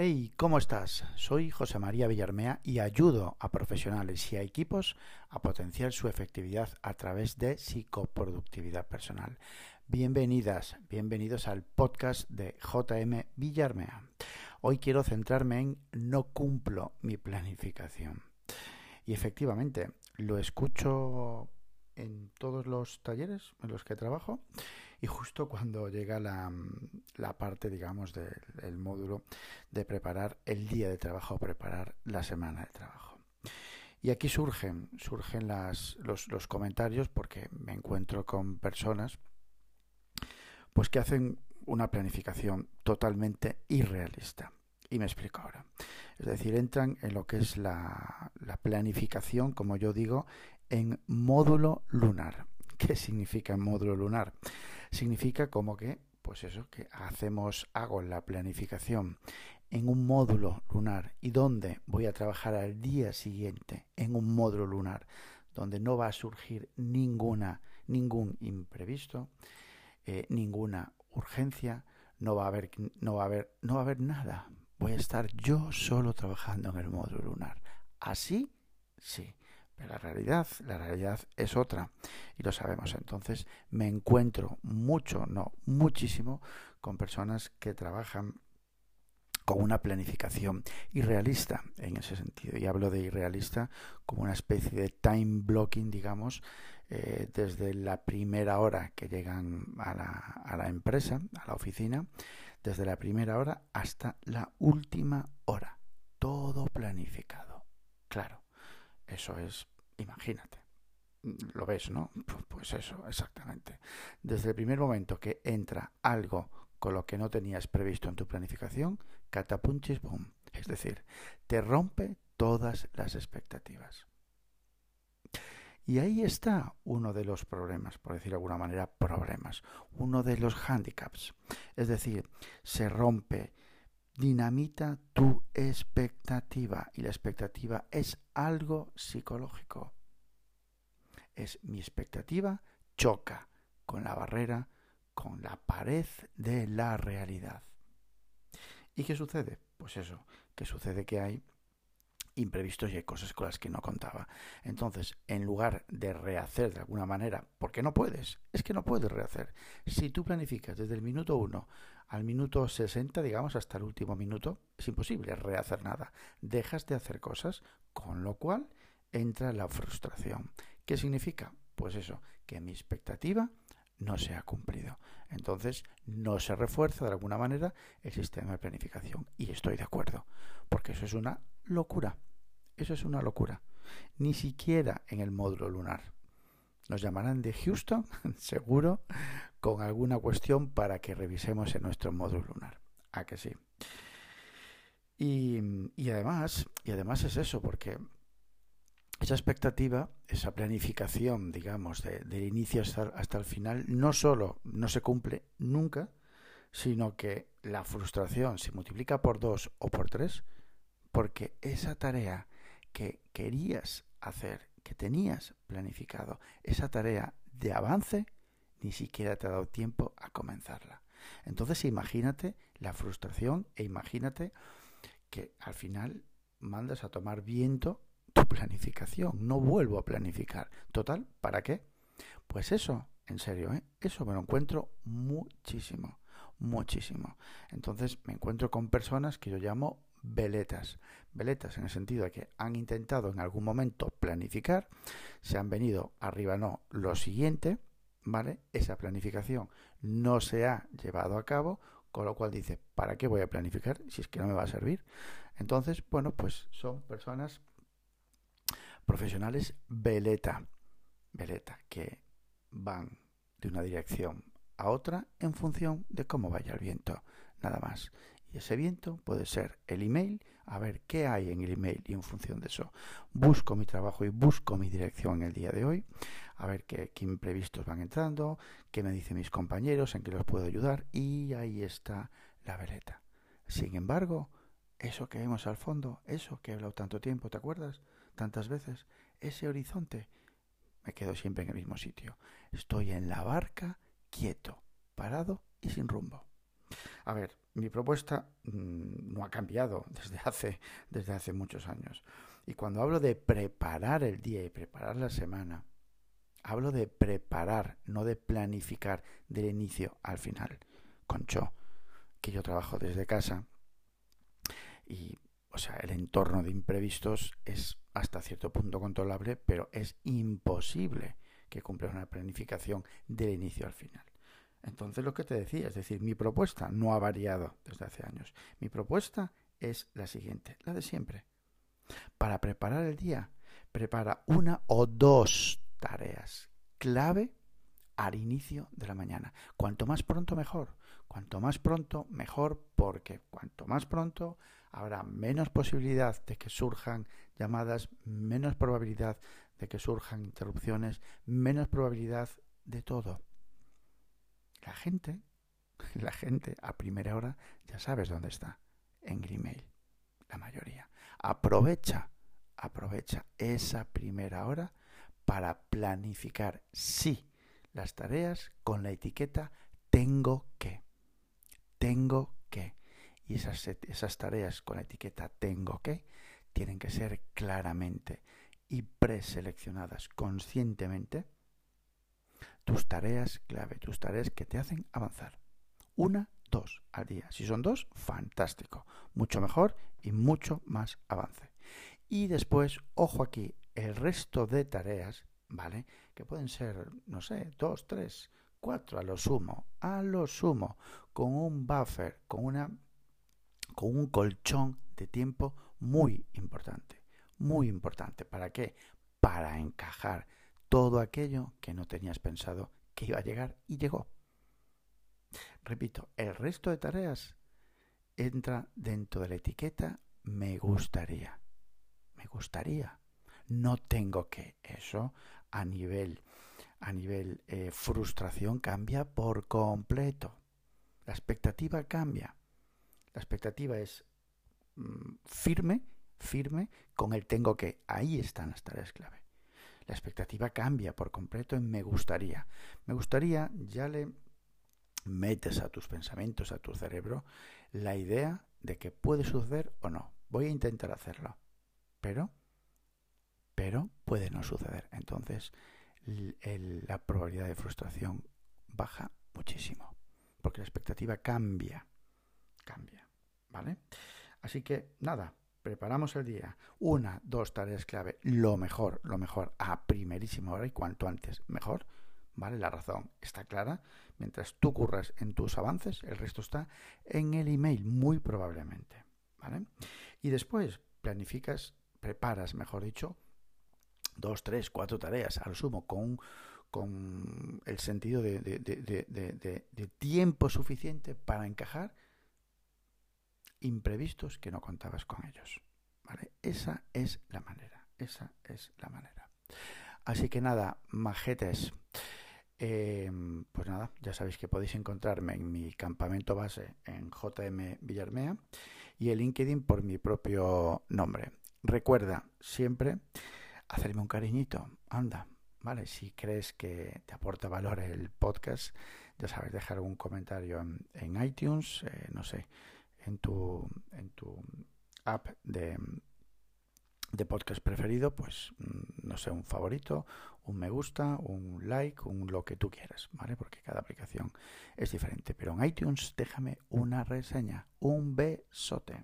Hey, ¿cómo estás? Soy José María Villarmea y ayudo a profesionales y a equipos a potenciar su efectividad a través de psicoproductividad personal. Bienvenidas, bienvenidos al podcast de JM Villarmea. Hoy quiero centrarme en no cumplo mi planificación. Y efectivamente, lo escucho en todos los talleres en los que trabajo y justo cuando llega la, la parte, digamos, del módulo de preparar el día de trabajo, preparar la semana de trabajo. Y aquí surgen, surgen las, los, los comentarios porque me encuentro con personas pues que hacen una planificación totalmente irrealista. Y me explico ahora. Es decir, entran en lo que es la, la planificación, como yo digo, en módulo lunar. ¿Qué significa módulo lunar? Significa como que, pues eso, que hacemos, hago la planificación en un módulo lunar y donde voy a trabajar al día siguiente en un módulo lunar, donde no va a surgir ninguna, ningún imprevisto, eh, ninguna urgencia, no va a haber, no va a haber, no va a haber nada. Voy a estar yo solo trabajando en el módulo lunar. Así, sí. Pero la realidad, la realidad es otra y lo sabemos. Entonces me encuentro mucho, no, muchísimo con personas que trabajan con una planificación irrealista en ese sentido. Y hablo de irrealista como una especie de time blocking, digamos, eh, desde la primera hora que llegan a la, a la empresa, a la oficina, desde la primera hora hasta la última hora. Todo planificado. Claro. Eso es, imagínate. Lo ves, ¿no? Pues eso, exactamente. Desde el primer momento que entra algo con lo que no tenías previsto en tu planificación, catapunches, boom. Es decir, te rompe todas las expectativas. Y ahí está uno de los problemas, por decir de alguna manera, problemas, uno de los handicaps. Es decir, se rompe dinamita tu expectativa y la expectativa es algo psicológico. Es mi expectativa choca con la barrera, con la pared de la realidad. ¿Y qué sucede? Pues eso, que sucede que hay imprevistos y hay cosas con las que no contaba. Entonces, en lugar de rehacer de alguna manera, porque no puedes, es que no puedes rehacer. Si tú planificas desde el minuto 1 al minuto 60, digamos, hasta el último minuto, es imposible rehacer nada. Dejas de hacer cosas, con lo cual entra la frustración. ¿Qué significa? Pues eso, que mi expectativa no se ha cumplido. Entonces, no se refuerza de alguna manera el sistema de planificación. Y estoy de acuerdo, porque eso es una locura. Eso es una locura. Ni siquiera en el módulo lunar. Nos llamarán de Houston, seguro, con alguna cuestión para que revisemos en nuestro módulo lunar. ¿A que sí? Y, y, además, y además es eso, porque esa expectativa, esa planificación, digamos, de, del inicio hasta, hasta el final, no solo no se cumple nunca, sino que la frustración se multiplica por dos o por tres, porque esa tarea que querías hacer que tenías planificado, esa tarea de avance, ni siquiera te ha dado tiempo a comenzarla. Entonces imagínate la frustración e imagínate que al final mandas a tomar viento tu planificación. No vuelvo a planificar. Total, ¿para qué? Pues eso, en serio, ¿eh? eso me lo encuentro muchísimo, muchísimo. Entonces me encuentro con personas que yo llamo veletas. Veletas en el sentido de que han intentado en algún momento planificar, se han venido arriba no lo siguiente, ¿vale? Esa planificación no se ha llevado a cabo, con lo cual dice, ¿para qué voy a planificar si es que no me va a servir? Entonces, bueno, pues son personas profesionales veleta, veleta, que van de una dirección a otra en función de cómo vaya el viento, nada más. Y ese viento puede ser el email, a ver qué hay en el email y en función de eso busco mi trabajo y busco mi dirección en el día de hoy, a ver qué, imprevistos van entrando, qué me dicen mis compañeros, en qué los puedo ayudar y ahí está la veleta. Sin embargo, eso que vemos al fondo, eso que he hablado tanto tiempo, ¿te acuerdas? Tantas veces, ese horizonte, me quedo siempre en el mismo sitio. Estoy en la barca, quieto, parado y sin rumbo. A ver, mi propuesta mm, no ha cambiado desde hace, desde hace muchos años. Y cuando hablo de preparar el día y preparar la semana, hablo de preparar, no de planificar del inicio al final. Concho, que yo trabajo desde casa y, o sea, el entorno de imprevistos es hasta cierto punto controlable, pero es imposible que cumpla una planificación del inicio al final. Entonces lo que te decía, es decir, mi propuesta no ha variado desde hace años. Mi propuesta es la siguiente, la de siempre. Para preparar el día, prepara una o dos tareas clave al inicio de la mañana. Cuanto más pronto mejor. Cuanto más pronto mejor porque cuanto más pronto habrá menos posibilidad de que surjan llamadas, menos probabilidad de que surjan interrupciones, menos probabilidad de todo. La gente, la gente a primera hora ya sabes dónde está, en Gmail, la mayoría. Aprovecha, aprovecha esa primera hora para planificar, sí, las tareas con la etiqueta tengo que. Tengo que. Y esas, esas tareas con la etiqueta tengo que tienen que ser claramente y preseleccionadas conscientemente tus tareas clave, tus tareas que te hacen avanzar. Una, dos al día. Si son dos, fantástico. Mucho mejor y mucho más avance. Y después, ojo aquí, el resto de tareas, ¿vale? Que pueden ser, no sé, dos, tres, cuatro a lo sumo, a lo sumo, con un buffer, con una con un colchón de tiempo muy importante, muy importante. ¿Para qué? Para encajar todo aquello que no tenías pensado que iba a llegar y llegó. Repito, el resto de tareas entra dentro de la etiqueta me gustaría. Me gustaría. No tengo que. Eso a nivel, a nivel eh, frustración cambia por completo. La expectativa cambia. La expectativa es mm, firme, firme con el tengo que. Ahí están las tareas clave la expectativa cambia por completo en me gustaría. Me gustaría, ya le metes a tus pensamientos, a tu cerebro, la idea de que puede suceder o no. Voy a intentar hacerlo. Pero, pero puede no suceder. Entonces, la probabilidad de frustración baja muchísimo. Porque la expectativa cambia. Cambia. ¿Vale? Así que, nada, preparamos el día, una, dos tareas clave, lo mejor, lo mejor a primerísima hora y cuanto antes mejor, ¿vale? La razón está clara. Mientras tú curras en tus avances, el resto está en el email, muy probablemente, ¿vale? Y después planificas, preparas, mejor dicho, dos, tres, cuatro tareas al sumo con, con el sentido de, de tiempo suficiente para encajar imprevistos que no contabas con ellos. ¿vale? Esa es la manera, esa es la manera. Así que nada, majetes. Eh, pues nada, ya sabéis que podéis encontrarme en mi campamento base en JM Villarmea y el LinkedIn por mi propio nombre. Recuerda siempre hacerme un cariñito, anda, ¿vale? Si crees que te aporta valor el podcast, ya sabes, dejar un comentario en, iTunes, eh, no sé, en tu, en tu app de, de podcast preferido, pues mm, no sé, un favorito, un me gusta, un like, un lo que tú quieras, ¿vale? Porque cada aplicación es diferente. Pero en iTunes déjame una reseña. Un besote.